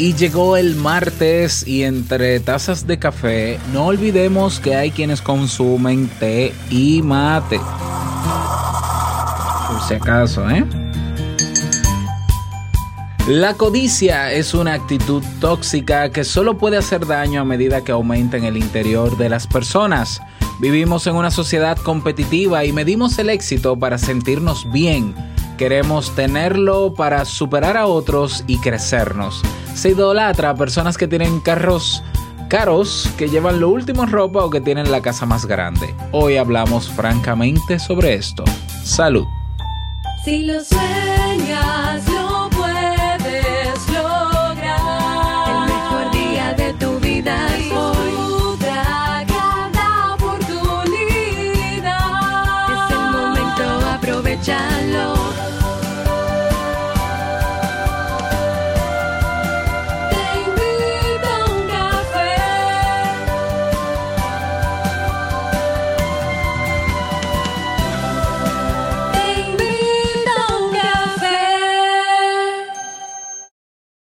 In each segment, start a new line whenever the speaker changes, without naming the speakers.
Y llegó el martes y entre tazas de café no olvidemos que hay quienes consumen té y mate. Por si acaso, ¿eh? La codicia es una actitud tóxica que solo puede hacer daño a medida que aumenta en el interior de las personas. Vivimos en una sociedad competitiva y medimos el éxito para sentirnos bien. Queremos tenerlo para superar a otros y crecernos se idolatra a personas que tienen carros caros, que llevan lo último en ropa o que tienen la casa más grande. Hoy hablamos francamente sobre esto. Salud.
Si lo sueñas, lo puedes lograr. El mejor día de tu vida es hoy. Disfruta cada oportunidad. Es el momento, aprovechalo.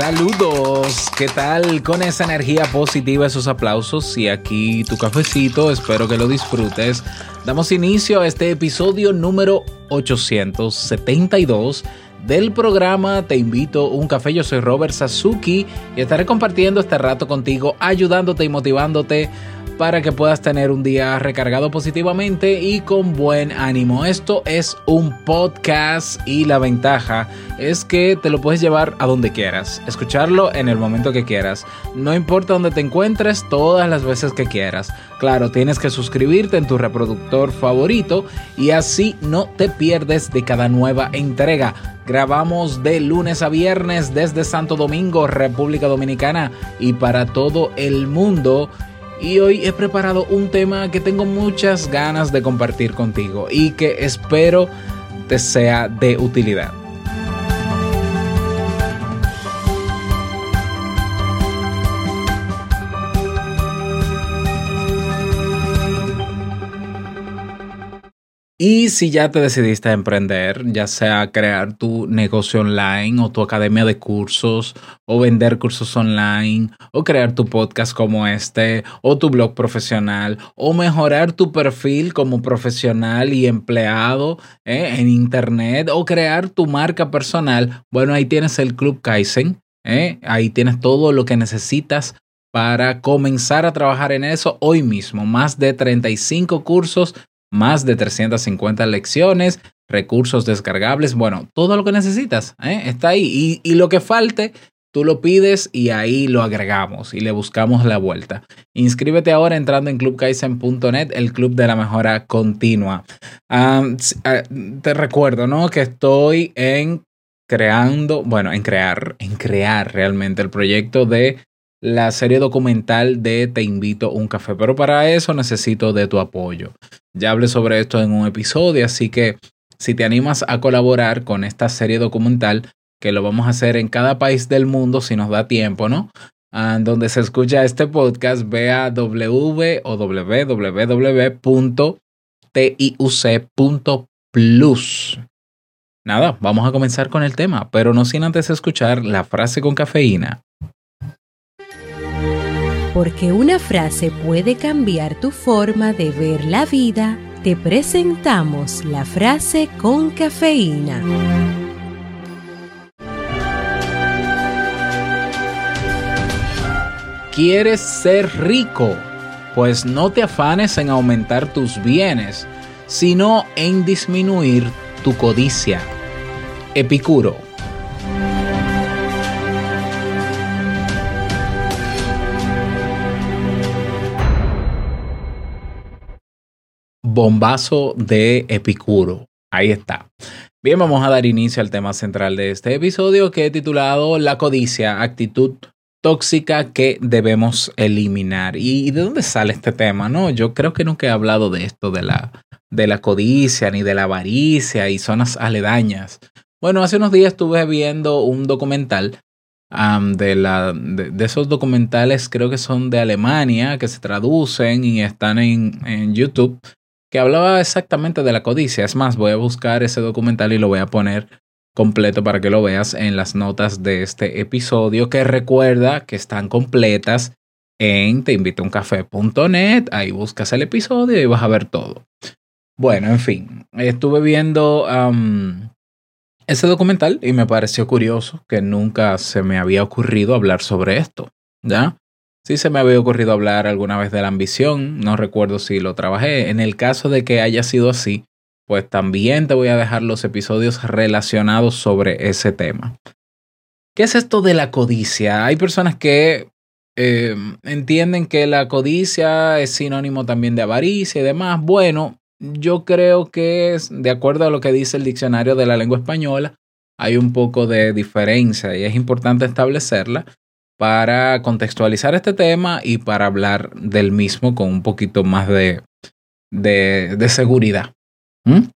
Saludos, ¿qué tal con esa energía positiva, esos aplausos? Y aquí tu cafecito, espero que lo disfrutes. Damos inicio a este episodio número 872 del programa Te invito a un café. Yo soy Robert Sasuki y estaré compartiendo este rato contigo, ayudándote y motivándote para que puedas tener un día recargado positivamente y con buen ánimo. Esto es un podcast y la ventaja es que te lo puedes llevar a donde quieras, escucharlo en el momento que quieras. No importa dónde te encuentres, todas las veces que quieras. Claro, tienes que suscribirte en tu reproductor favorito y así no te pierdes de cada nueva entrega. Grabamos de lunes a viernes desde Santo Domingo, República Dominicana y para todo el mundo. Y hoy he preparado un tema que tengo muchas ganas de compartir contigo y que espero te sea de utilidad. Y si ya te decidiste a emprender, ya sea crear tu negocio online o tu academia de cursos o vender cursos online o crear tu podcast como este o tu blog profesional o mejorar tu perfil como profesional y empleado ¿eh? en internet o crear tu marca personal, bueno, ahí tienes el Club Kaizen, ¿eh? ahí tienes todo lo que necesitas para comenzar a trabajar en eso hoy mismo. Más de 35 cursos más de 350 lecciones, recursos descargables, bueno, todo lo que necesitas ¿eh? está ahí. Y, lo que falte, tú lo pides y ahí lo agregamos y le buscamos la vuelta. Inscríbete ahora entrando en clubkaizen.net, el club de la mejora continua. Te recuerdo, ¿no? Que estoy en creando, bueno, en crear, en crear realmente el proyecto de la serie documental de Te invito a un café, pero para eso necesito de tu apoyo. Ya hablé sobre esto en un episodio, así que si te animas a colaborar con esta serie documental, que lo vamos a hacer en cada país del mundo si nos da tiempo, ¿no? Ah, donde se escucha este podcast, ve www.tiuc.plus. Nada, vamos a comenzar con el tema, pero no sin antes escuchar la frase con cafeína.
Porque una frase puede cambiar tu forma de ver la vida, te presentamos la frase con cafeína.
¿Quieres ser rico? Pues no te afanes en aumentar tus bienes, sino en disminuir tu codicia. Epicuro. Bombazo de Epicuro. Ahí está. Bien, vamos a dar inicio al tema central de este episodio que he titulado La codicia, actitud tóxica que debemos eliminar. ¿Y de dónde sale este tema? No, yo creo que nunca he hablado de esto, de la, de la codicia, ni de la avaricia y zonas aledañas. Bueno, hace unos días estuve viendo un documental um, de, la, de, esos documentales, creo que son de Alemania, que se traducen y están en, en YouTube, que hablaba exactamente de la codicia. Es más, voy a buscar ese documental y lo voy a poner completo para que lo veas en las notas de este episodio, que recuerda que están completas en teinvitouncafe.net, ahí buscas el episodio y vas a ver todo. Bueno, en fin, estuve viendo ese documental y me pareció curioso que nunca se me había ocurrido hablar sobre esto, ¿ya? Sí se me había ocurrido hablar alguna vez de la ambición, no recuerdo si lo trabajé. En el caso de que haya sido así, pues también te voy a dejar los episodios relacionados sobre ese tema. ¿Qué es esto de la codicia? Hay personas que eh, entienden que la codicia es sinónimo también de avaricia y demás. Bueno, yo creo que es, de acuerdo a lo que dice el diccionario de la lengua española, hay un poco de diferencia y es importante establecerla para contextualizar este tema y para hablar del mismo con un poquito más de, de, seguridad. ¿Mm?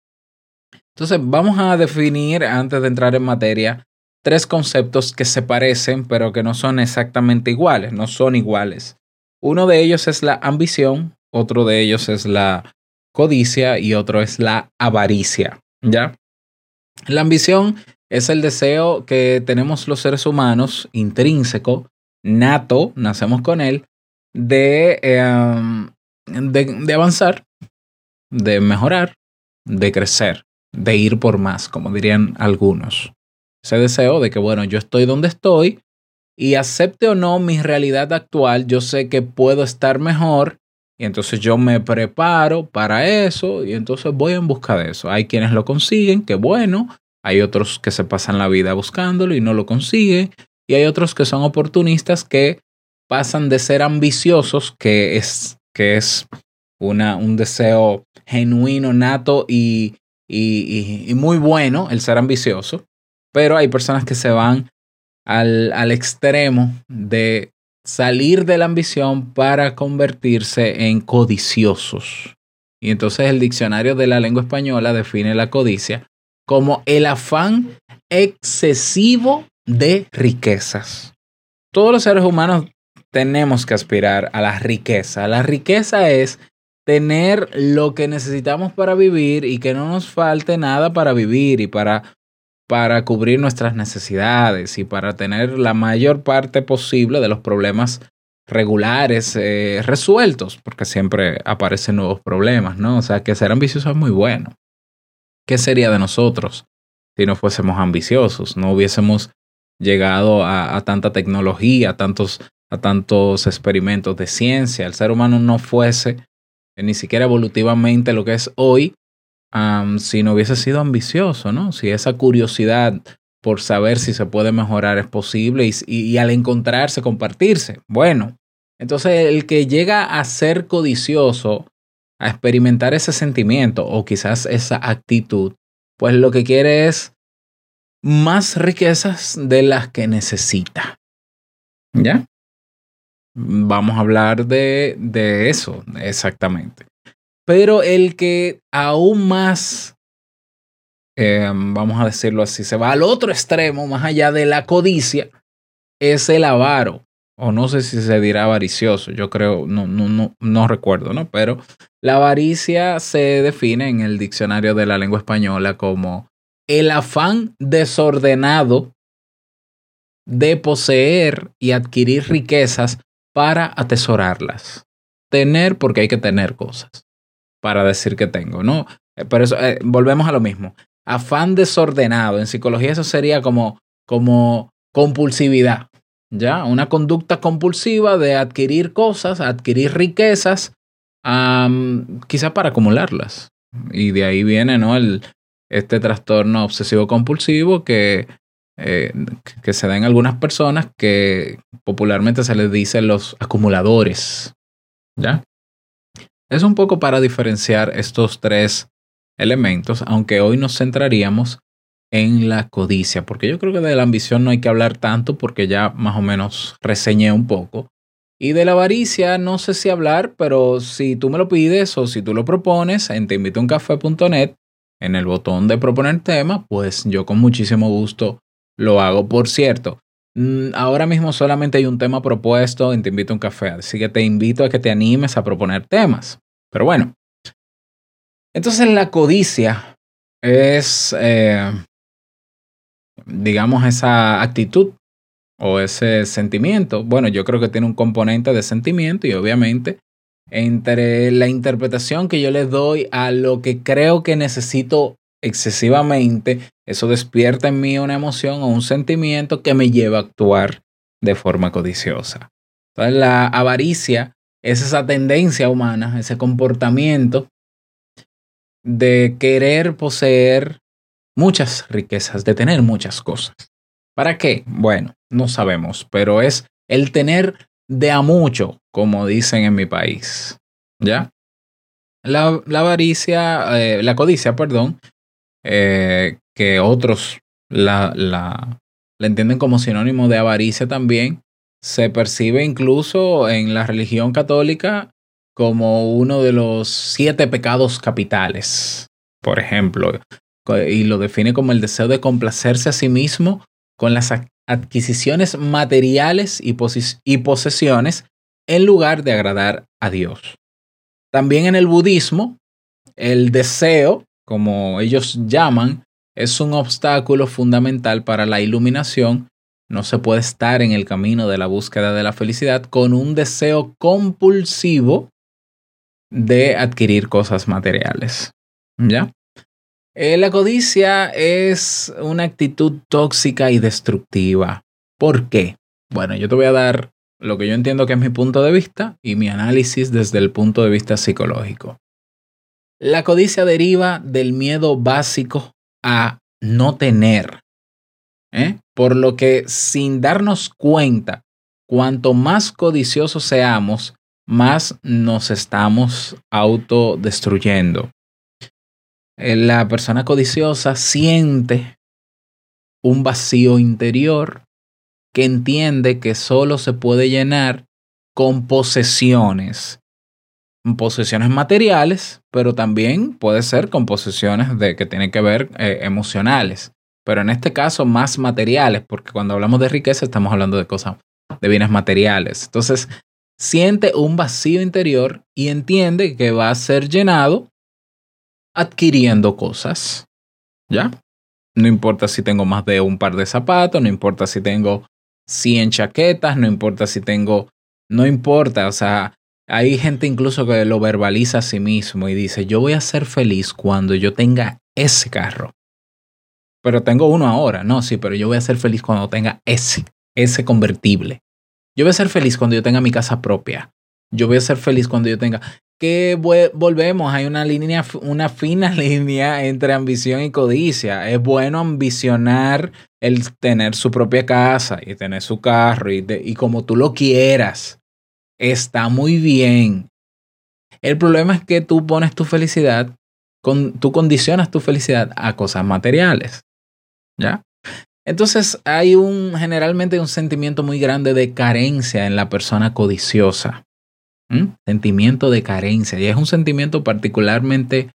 Entonces, vamos a definir, antes de entrar en materia, tres conceptos que se parecen, pero que no son exactamente iguales, no son iguales. Uno de ellos es la ambición, otro de ellos es la codicia y otro es la avaricia, ¿ya? La ambición es el deseo que tenemos los seres humanos, intrínseco, nato, nacemos con él, de, eh, de, de avanzar, de mejorar, de crecer, de ir por más, como dirían algunos. Ese deseo de que, bueno, yo estoy donde estoy y acepte o no mi realidad actual, yo sé que puedo estar mejor y entonces yo me preparo para eso y entonces voy en busca de eso. Hay quienes lo consiguen, que bueno, hay otros que se pasan la vida buscándolo y no lo consiguen y hay otros que son oportunistas que pasan de ser ambiciosos, que es, que es una, un deseo genuino, nato y, y, y, muy bueno el ser ambicioso, pero hay personas que se van al, al extremo de salir de la ambición para convertirse en codiciosos. Y entonces el diccionario de la lengua española define la codicia como el afán excesivo de riquezas. Todos los seres humanos tenemos que aspirar a la riqueza. La riqueza es tener lo que necesitamos para vivir y que no nos falte nada para vivir y para, para cubrir nuestras necesidades y para tener la mayor parte posible de los problemas regulares eh, resueltos, porque siempre aparecen nuevos problemas, ¿no? O sea, que ser ambicioso es muy bueno. ¿Qué sería de nosotros si no fuésemos ambiciosos? No hubiésemos llegado a, tanta tecnología, a tantos, a tantos experimentos de ciencia. El ser humano no fuese ni siquiera evolutivamente lo que es hoy, um, si no hubiese sido ambicioso, ¿no? Si esa curiosidad por saber si se puede mejorar es posible y, al encontrarse, compartirse. Bueno, entonces el que llega a ser codicioso, a experimentar ese sentimiento o quizás esa actitud, pues lo que quiere es más riquezas de las que necesita. ¿Ya? Vamos a hablar de, de eso, exactamente. Pero el que aún más, eh, vamos a decirlo así, se va al otro extremo, más allá de la codicia, es el avaro. O no sé si se dirá avaricioso, yo creo, no, no, no, no recuerdo, ¿no? Pero la avaricia se define en el diccionario de la lengua española como el afán desordenado de poseer y adquirir riquezas para atesorarlas. Tener porque hay que tener cosas para decir que tengo, ¿no? Eh, pero eso, eh, volvemos a lo mismo. Afán desordenado. En psicología eso sería como, como compulsividad, ¿ya? Una conducta compulsiva de adquirir cosas, adquirir riquezas, um, quizá para acumularlas. Y de ahí viene, ¿no? El, este trastorno obsesivo compulsivo que eh, que se da en algunas personas que popularmente se les dice los acumuladores. ¿Ya? Es un poco para diferenciar estos tres elementos, aunque hoy nos centraríamos en la codicia, porque yo creo que de la ambición no hay que hablar tanto porque ya más o menos reseñé un poco. Y de la avaricia no sé si hablar, pero si tú me lo pides o si tú lo propones en teinvitouncafé.net, en el botón de proponer tema, pues yo con muchísimo gusto lo hago. Por cierto, mm, ahora mismo solamente hay un tema propuesto en Te invito a un café, así que te invito a que te animes a proponer temas. Pero bueno, entonces la codicia es, eh, digamos, esa actitud o ese sentimiento. Bueno, yo creo que tiene un componente de sentimiento y obviamente entre la interpretación que yo le doy a lo que creo que necesito excesivamente, eso despierta en mí una emoción o un sentimiento que me lleva a actuar de forma codiciosa. Entonces la avaricia es esa tendencia humana, ese comportamiento de querer poseer muchas riquezas, de tener muchas cosas. ¿Para qué? Bueno, no sabemos, pero es el tener de a mucho, como dicen en mi país. ¿Ya? La, la avaricia, eh, la codicia, perdón, eh, que otros la, la, la entienden como sinónimo de avaricia también, se percibe incluso en la religión católica como uno de los siete pecados capitales, por ejemplo, y lo define como el deseo de complacerse a sí mismo con las adquisiciones materiales y, posesiones en lugar de agradar a Dios. También en el budismo, el deseo, como ellos llaman, es un obstáculo fundamental para la iluminación. No se puede estar en el camino de la búsqueda de la felicidad con un deseo compulsivo de adquirir cosas materiales. ¿Ya? Eh, la codicia es una actitud tóxica y destructiva. ¿Por qué? Bueno, yo te voy a dar lo que yo entiendo que es mi punto de vista y mi análisis desde el punto de vista psicológico. La codicia deriva del miedo básico a no tener. ¿eh? Por lo que sin darnos cuenta, cuanto más codiciosos seamos, más nos estamos autodestruyendo. Eh, la persona codiciosa siente un vacío interior que entiende que solo se puede llenar con posesiones. Posesiones materiales, pero también puede ser con posesiones de, que tienen que ver eh, emocionales. Pero en este caso más materiales, porque cuando hablamos de riqueza estamos hablando de cosas, de bienes materiales. Entonces, siente un vacío interior y entiende que va a ser llenado adquiriendo cosas. ¿Ya? No importa si tengo más de un par de zapatos, no importa si tengo 100 chaquetas, no importa si tengo, no importa, o sea, hay gente incluso que lo verbaliza a sí mismo y dice, yo voy a ser feliz cuando yo tenga ese carro. Pero tengo uno ahora, no, sí, pero yo voy a ser feliz cuando tenga ese, ese convertible. Yo voy a ser feliz cuando yo tenga mi casa propia. Yo voy a ser feliz cuando yo tenga que volvemos, hay una línea, una fina línea entre ambición y codicia. Es bueno ambicionar el tener su propia casa y tener su carro y, y como tú lo quieras. Está muy bien. El problema es que tú pones tu felicidad, con, tú condicionas tu felicidad a cosas materiales. ¿Ya? Entonces hay un, generalmente un sentimiento muy grande de carencia en la persona codiciosa. Sentimiento de carencia. Y es un sentimiento particularmente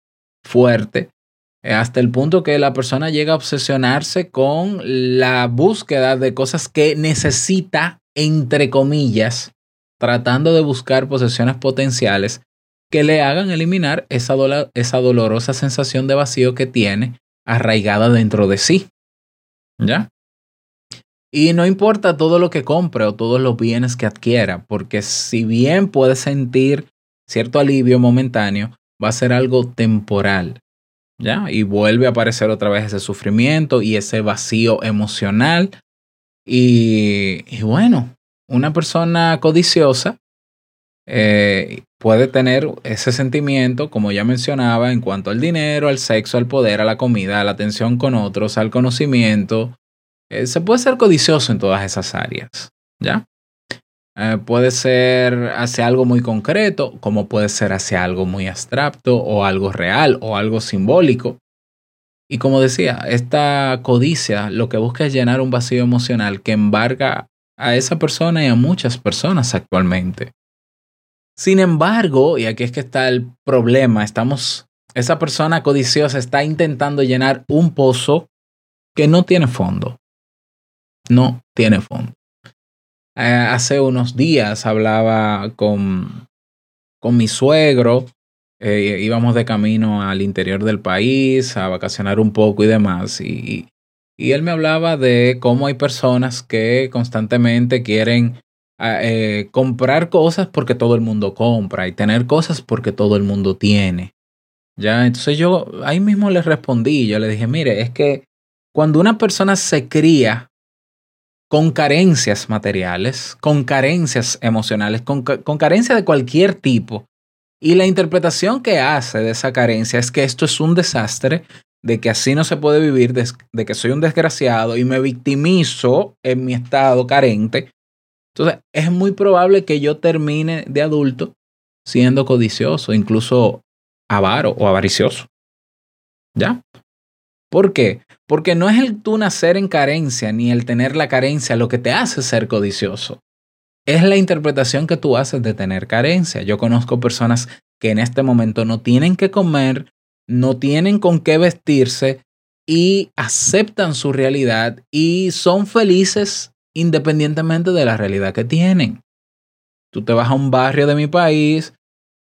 fuerte eh, hasta el punto que la persona llega a obsesionarse con la búsqueda de cosas que necesita, entre comillas, tratando de buscar posesiones potenciales que le hagan eliminar esa, esa dolorosa sensación de vacío que tiene arraigada dentro de sí. ¿Ya? Y no importa todo lo que compre o todos los bienes que adquiera, porque si bien puede sentir cierto alivio momentáneo, va a ser algo temporal. ¿Ya? Y vuelve a aparecer otra vez ese sufrimiento y ese vacío emocional. Y, bueno, una persona codiciosa eh, puede tener ese sentimiento, como ya mencionaba, en cuanto al dinero, al sexo, al poder, a la comida, a la atención con otros, al conocimiento, eh, se puede ser codicioso en todas esas áreas, ¿ya? Eh, puede ser hacia algo muy concreto, como puede ser hacia algo muy abstracto o algo real o algo simbólico. Y como decía, esta codicia lo que busca es llenar un vacío emocional que embarga a esa persona y a muchas personas actualmente. Sin embargo, y aquí es que está el problema, estamos, esa persona codiciosa está intentando llenar un pozo que no tiene fondo. No tiene fondo. Eh, hace unos días hablaba con, con mi suegro, eh, íbamos de camino al interior del país a vacacionar un poco y demás, y, y él me hablaba de cómo hay personas que constantemente quieren ah, eh, comprar cosas porque todo el mundo compra y tener cosas porque todo el mundo tiene. Ya, entonces yo ahí mismo le respondí, yo le dije, mire, es que cuando una persona se cría con carencias materiales, con carencias emocionales, con, con carencia de cualquier tipo, y la interpretación que hace de esa carencia es que esto es un desastre, de que así no se puede vivir, de, de que soy un desgraciado y me victimizo en mi estado carente, entonces es muy probable que yo termine de adulto siendo codicioso, incluso avaro o avaricioso. ¿Ya? ¿Por qué? Porque no es el tú nacer en carencia ni el tener la carencia lo que te hace ser codicioso. Es la interpretación que tú haces de tener carencia. Yo conozco personas que en este momento no tienen que comer, no tienen con qué vestirse y aceptan su realidad y son felices independientemente de la realidad que tienen. Tú te vas a un barrio de mi país,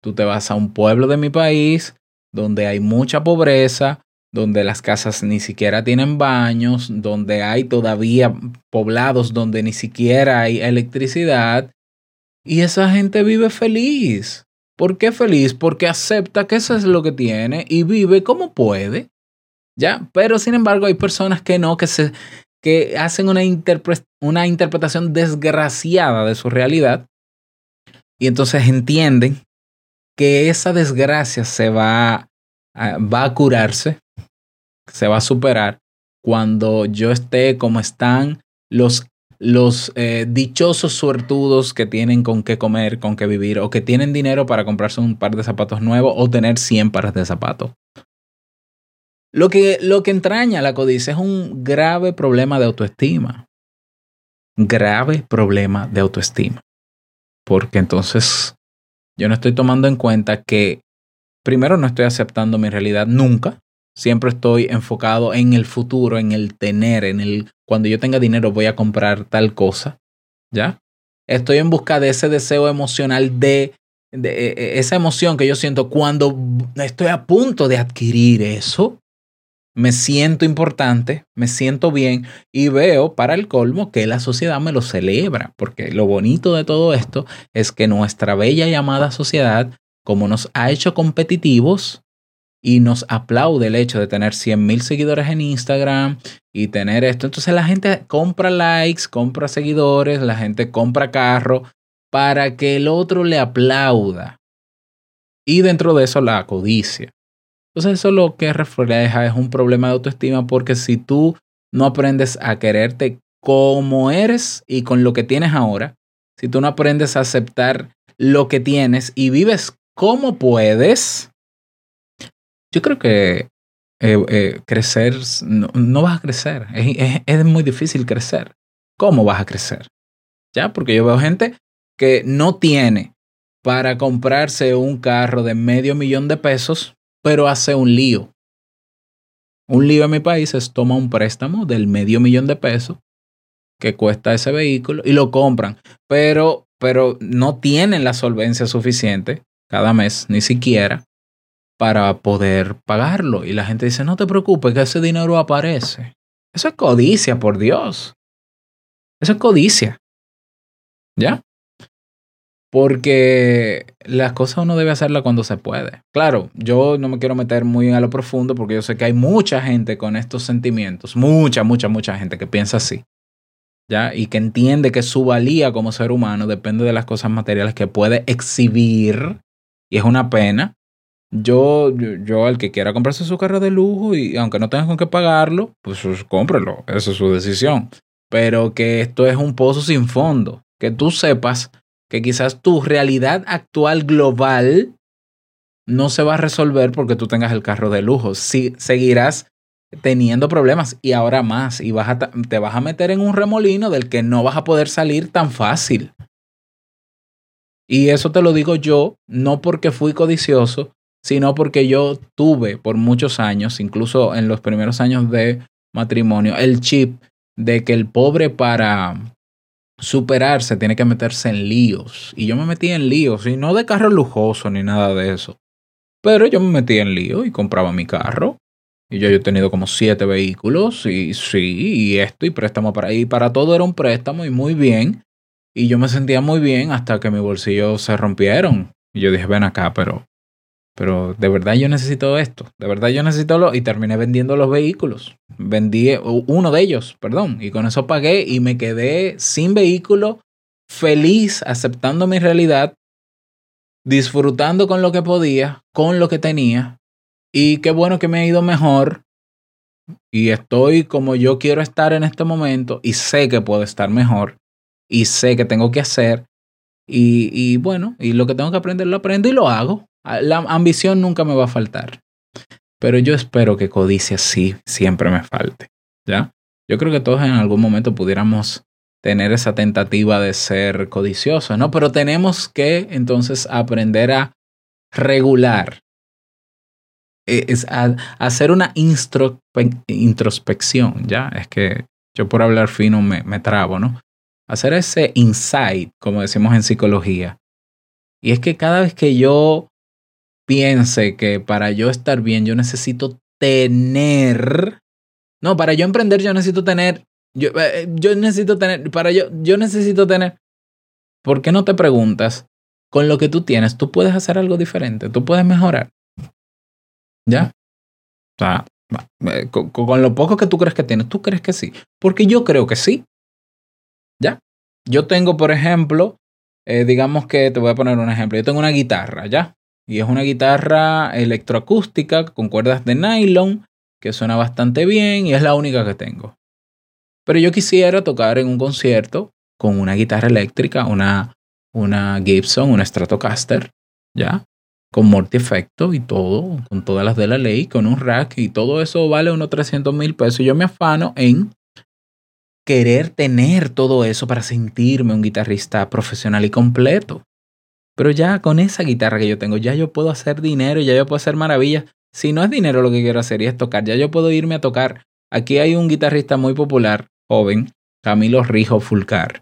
tú te vas a un pueblo de mi país donde hay mucha pobreza, donde las casas ni siquiera tienen baños, donde hay todavía poblados donde ni siquiera hay electricidad. Y esa gente vive feliz. ¿Por qué feliz? Porque acepta que eso es lo que tiene y vive como puede. ¿Ya? Pero sin embargo hay personas que no, que, se, que hacen una, interpre- una interpretación desgraciada de su realidad y entonces entienden que esa desgracia se va, a- va a curarse se va a superar cuando yo esté como están los, los eh, dichosos suertudos que tienen con qué comer, con qué vivir, o que tienen dinero para comprarse un par de zapatos nuevos o tener 100 pares de zapatos. Lo que, lo que entraña la codicia es un grave problema de autoestima. Grave problema de autoestima. Porque entonces yo no estoy tomando en cuenta que primero no estoy aceptando mi realidad nunca, Siempre estoy enfocado en el futuro, en el tener, en el cuando yo tenga dinero voy a comprar tal cosa. ¿Ya? Estoy en busca de ese deseo emocional de, de eh, esa emoción que yo siento cuando estoy a punto de adquirir eso. Me siento importante, me siento bien y veo para el colmo que la sociedad me lo celebra, porque lo bonito de todo esto es que nuestra bella llamada sociedad, como nos ha hecho competitivos, y nos aplaude el hecho de tener 100 mil seguidores en Instagram y tener esto. Entonces la gente compra likes, compra seguidores, la gente compra carro para que el otro le aplauda. Y dentro de eso la codicia. Entonces eso lo que refleja es un problema de autoestima porque si tú no aprendes a quererte como eres y con lo que tienes ahora, si tú no aprendes a aceptar lo que tienes y vives como puedes, yo creo que eh, eh, crecer, no, no, vas a crecer. Es, es, es, muy difícil crecer. ¿Cómo vas a crecer? ¿Ya? Porque yo veo gente que no tiene para comprarse un carro de medio millón de pesos, pero hace un lío. Un lío en mi país es toma un préstamo del medio millón de pesos que cuesta ese vehículo y lo compran, pero, pero no tienen la solvencia suficiente cada mes, ni siquiera, para poder pagarlo. Y la gente dice, no te preocupes, que ese dinero aparece. Eso es codicia, por Dios. Eso es codicia. ¿Ya? Porque las cosas uno debe hacerlas cuando se puede. Claro, yo no me quiero meter muy a lo profundo porque yo sé que hay mucha gente con estos sentimientos, mucha, mucha, mucha gente que piensa así. ¿Ya? Y que entiende que su valía como ser humano depende de las cosas materiales que puede exhibir. Y es una pena, yo, yo, yo, al que quiera comprarse su carro de lujo y aunque no tenga con qué pagarlo, pues, cómprelo, esa es su decisión. Pero que esto es un pozo sin fondo, que tú sepas que quizás tu realidad actual global no se va a resolver porque tú tengas el carro de lujo. Si seguirás teniendo problemas y ahora más. Y vas a te vas a meter en un remolino del que no vas a poder salir tan fácil. Y eso te lo digo yo, no porque fui codicioso, sino porque yo tuve por muchos años, incluso en los primeros años de matrimonio, el chip de que el pobre para superarse tiene que meterse en líos. Y yo me metí en líos, y no de carro lujoso ni nada de eso. Pero yo me metí en líos y compraba mi carro. Y yo, he tenido como siete vehículos y sí, y esto y préstamo para ahí. Para todo era un préstamo y muy bien. Y yo me sentía muy bien hasta que mis bolsillos se rompieron. Y yo dije, ven acá, pero, pero de verdad yo necesito esto. De verdad yo necesito lo. Y terminé vendiendo los vehículos. Vendí u- uno de ellos, perdón. Y con eso pagué y me quedé sin vehículo, feliz, aceptando mi realidad, disfrutando con lo que podía, con lo que tenía. Y qué bueno que me ha ido mejor. Y estoy como yo quiero estar en este momento y sé que puedo estar mejor y sé que tengo que hacer. Y, y bueno, y lo que tengo que aprender lo aprendo y lo hago. Ah, La ambición nunca me va a faltar. Pero yo espero que codicia sí siempre me falte. ¿Ya? Yo creo que todos en algún momento pudiéramos tener esa tentativa de ser codiciosos, ¿no? Pero tenemos que entonces aprender a regular. Eh, Es a, hacer una introspección, ¿ya? Es que yo por hablar fino me, me trabo, ¿no? Hacer ese insight, como decimos en psicología. Y es que cada vez que yo piense que para yo estar bien yo necesito tener, no, para yo emprender yo necesito tener, yo, eh, yo necesito tener, para yo, yo necesito tener, ¿por qué no te preguntas, con lo que tú tienes, tú puedes hacer algo diferente, tú puedes mejorar? ¿Ya? O sea, eh, con, lo poco que tú crees que tienes, tú crees que sí, porque yo creo que sí. ¿Ya? Yo tengo, por ejemplo, eh, digamos que te voy a poner un ejemplo. Yo tengo una guitarra, ¿ya? Y es una guitarra electroacústica con cuerdas de nylon que suena bastante bien y es la única que tengo. Pero yo quisiera tocar en un concierto con una guitarra eléctrica, una, una Gibson, una Stratocaster, ¿ya? Con multi-efecto y todo, con todas las de la ley, con un rack y todo eso vale unos 300 mil pesos. Yo me afano en querer tener todo eso para sentirme un guitarrista profesional y completo. Pero ya con esa guitarra que yo tengo, ya yo puedo hacer dinero, ya yo puedo hacer maravillas. Si no es dinero lo que quiero hacer y es tocar, ya yo puedo irme a tocar. Aquí hay un guitarrista muy popular, joven, Camilo Rijo Fulcar,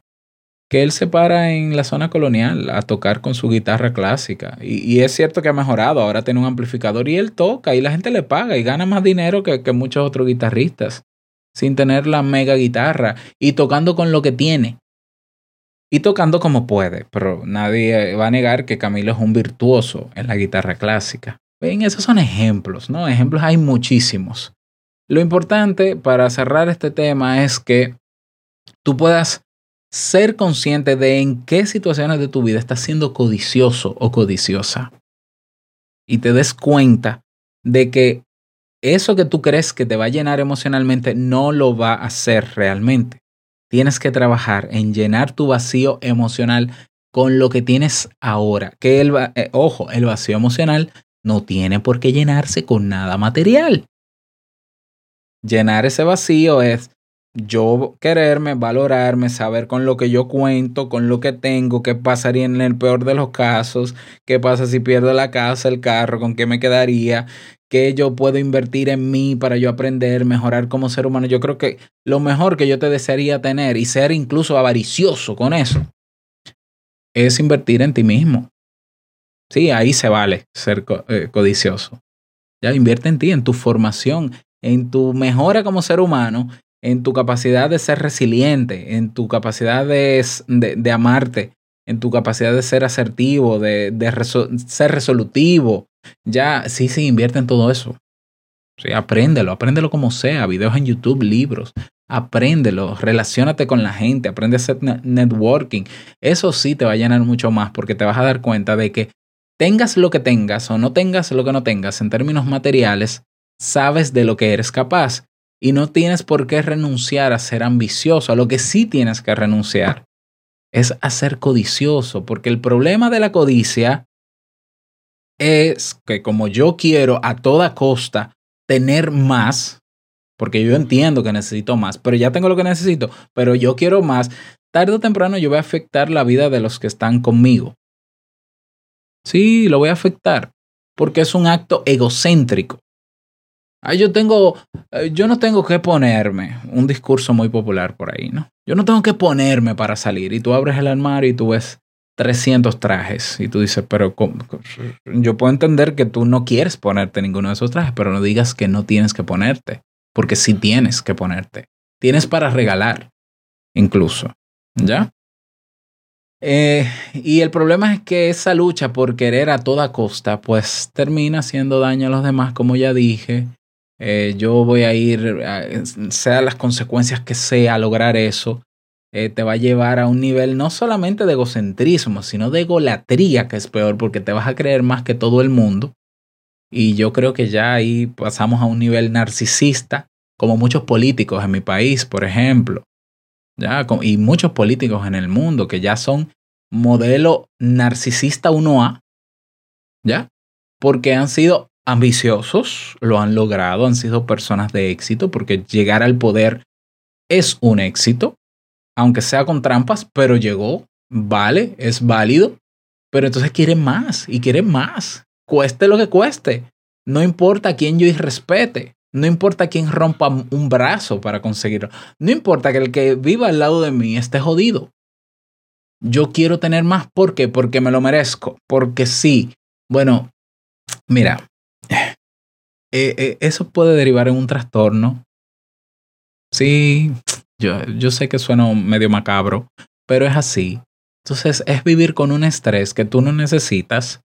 que él se para en la zona colonial a tocar con su guitarra clásica. Y, es cierto que ha mejorado, ahora tiene un amplificador y él toca y la gente le paga y gana más dinero que muchos otros guitarristas, sin tener la mega guitarra y tocando con lo que tiene. Y tocando como puede, pero nadie va a negar que Camilo es un virtuoso en la guitarra clásica. Ven, esos son ejemplos, ¿no? Ejemplos hay muchísimos. Lo importante para cerrar este tema es que tú puedas ser consciente de en qué situaciones de tu vida estás siendo codicioso o codiciosa. Y te des cuenta de que eso que tú crees que te va a llenar emocionalmente no lo va a hacer realmente. Tienes que trabajar en llenar tu vacío emocional con lo que tienes ahora. Que el, eh, ojo, el vacío emocional no tiene por qué llenarse con nada material. Llenar ese vacío es yo quererme, valorarme, saber con lo que yo cuento, con lo que tengo, qué pasaría en el peor de los casos, qué pasa si pierdo la casa, el carro, con qué me quedaría, qué yo puedo invertir en mí para yo aprender, mejorar como ser humano. Yo creo que lo mejor que yo te desearía tener y ser incluso avaricioso con eso es invertir en ti mismo. Sí, ahí se vale ser eh, codicioso. Ya invierte en ti, en tu formación, en tu mejora como ser humano, en tu capacidad de ser resiliente, en tu capacidad de, de- de amarte, en tu capacidad de ser asertivo, de, de ser resolutivo. Ya, sí, sí, invierte en todo eso. Sí, apréndelo, apréndelo como sea, videos en YouTube, libros, apréndelo, relaciónate con la gente, aprende a hacer ne- networking. Eso sí te va a llenar mucho más porque te vas a dar cuenta de que tengas lo que tengas o no tengas lo que no tengas en términos materiales, sabes de lo que eres capaz y no tienes por qué renunciar a ser ambicioso. A lo que sí tienes que renunciar es a ser codicioso, porque el problema de la codicia es que como yo quiero a toda costa tener más, porque yo entiendo que necesito más, pero ya tengo lo que necesito, pero yo quiero más. Tarde o temprano yo voy a afectar la vida de los que están conmigo. Sí, lo voy a afectar, porque es un acto egocéntrico. Ah, yo tengo, eh, yo no tengo que ponerme, un discurso muy popular por ahí, ¿no? Yo no tengo que ponerme para salir y tú abres el armario y tú ves 300 trajes y tú dices, pero yo puedo entender que tú no quieres ponerte ninguno de esos trajes, pero no digas que no tienes que ponerte, porque sí tienes que ponerte. Tienes para regalar, incluso, ¿ya? Eh, y el problema es que esa lucha por querer a toda costa, pues termina haciendo daño a los demás, como ya dije. Eh, yo voy a ir, sea las consecuencias que sea, lograr eso. eh, te va a llevar a un nivel no solamente de egocentrismo, sino de egolatría, que es peor, porque te vas a creer más que todo el mundo. Y yo creo que ya ahí pasamos a un nivel narcisista, como muchos políticos en mi país, por ejemplo. Ya, y muchos políticos en el mundo que ya son modelo narcisista 1A, ¿ya? Porque han sido ambiciosos, lo han logrado, han sido personas de éxito, porque llegar al poder es un éxito, aunque sea con trampas, pero llegó, vale, es válido, pero entonces quieren más y quieren más, cueste lo que cueste, no importa a quién yo irrespete, no importa quién rompa un brazo para conseguirlo, no importa que el que viva al lado de mí esté jodido. Yo quiero tener más, ¿por qué? Porque me lo merezco, porque sí. Bueno, mira, eh, eh, eso puede derivar en un trastorno. Sí, yo, yo sé que suena medio macabro, pero es así. Entonces es vivir con un estrés que tú no necesitas.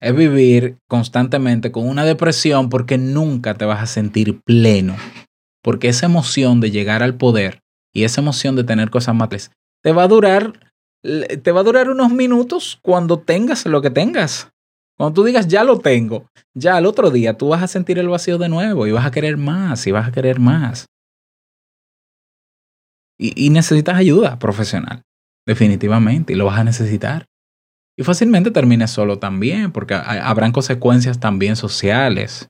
Es vivir constantemente con una depresión porque nunca te vas a sentir pleno. Porque esa emoción de llegar al poder y esa emoción de tener cosas materiales te va a durar, te va a durar unos minutos cuando tengas lo que tengas. Cuando tú digas ya lo tengo, ya al otro día tú vas a sentir el vacío de nuevo y vas a querer más y vas a querer más. Y, necesitas ayuda profesional, definitivamente, y lo vas a necesitar. Y fácilmente termines solo también, porque ha- habrán consecuencias también sociales.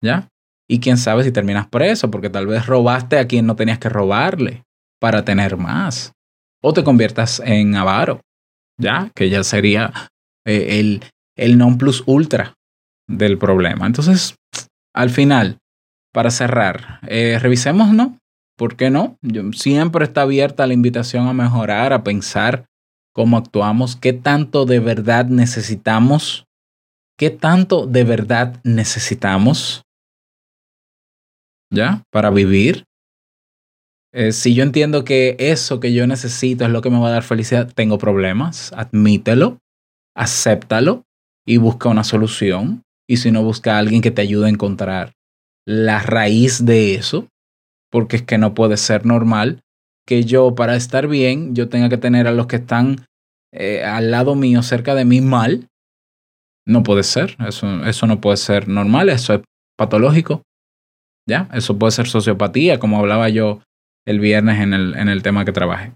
¿Ya? Y quién sabe si terminas preso, porque tal vez robaste a quien no tenías que robarle para tener más. O te conviertas en avaro, ¿ya? Que ya sería eh, el, el non plus ultra del problema. Entonces, al final, para cerrar, eh, revisemos, ¿no? ¿Por qué no? Siempre está abierta la invitación a mejorar, a pensar cómo actuamos, qué tanto de verdad necesitamos, qué tanto de verdad necesitamos, ¿ya? Para vivir. Eh, si yo entiendo que eso que yo necesito es lo que me va a dar felicidad, tengo problemas, admítelo, acéptalo y busca una solución. Y si no, busca a alguien que te ayude a encontrar la raíz de eso, porque es que no puede ser normal que yo para estar bien, yo tenga que tener a los que están eh, al lado mío, cerca de mí, mal. No puede ser, eso, eso no puede ser normal, eso es patológico. ¿Ya? Eso puede ser sociopatía, como hablaba yo el viernes en el, en el tema que trabajé.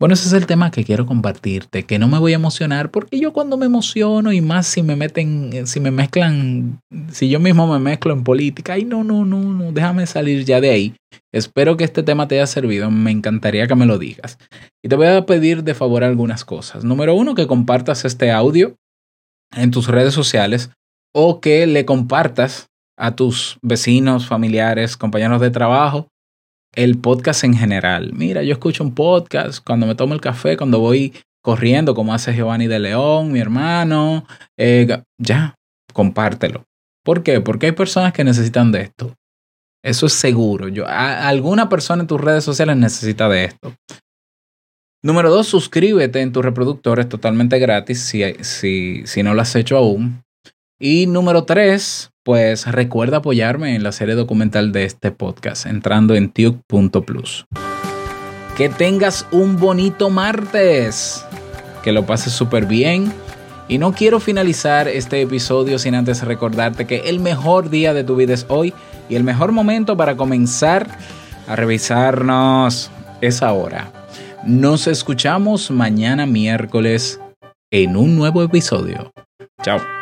Bueno, ese es el tema que quiero compartirte, que no me voy a emocionar, porque yo cuando me emociono y más si me meten, si me mezclan, si yo mismo me mezclo en política, ay no, no, no, no, déjame salir ya de ahí. Espero que este tema te haya servido, me encantaría que me lo digas. Y te voy a pedir de favor algunas cosas. Número uno, que compartas este audio en tus redes sociales o que le compartas a tus vecinos, familiares, compañeros de trabajo el podcast en general. Mira, yo escucho un podcast cuando me tomo el café, cuando voy corriendo, como hace Giovanni de León, mi hermano. Eh, ya, compártelo. ¿Por qué? Porque hay personas que necesitan de esto. Eso es seguro. Yo, alguna persona en tus redes sociales necesita de esto. Número dos, suscríbete en tu reproductor, es totalmente gratis si, si, si no lo has hecho aún. Y número tres, pues recuerda apoyarme en la serie documental de este podcast entrando en tuke.plus. Que tengas un bonito martes, que lo pases súper bien. Y no quiero finalizar este episodio sin antes recordarte que el mejor día de tu vida es hoy y el mejor momento para comenzar a revisarnos es ahora. Nos escuchamos mañana miércoles en un nuevo episodio. Chao.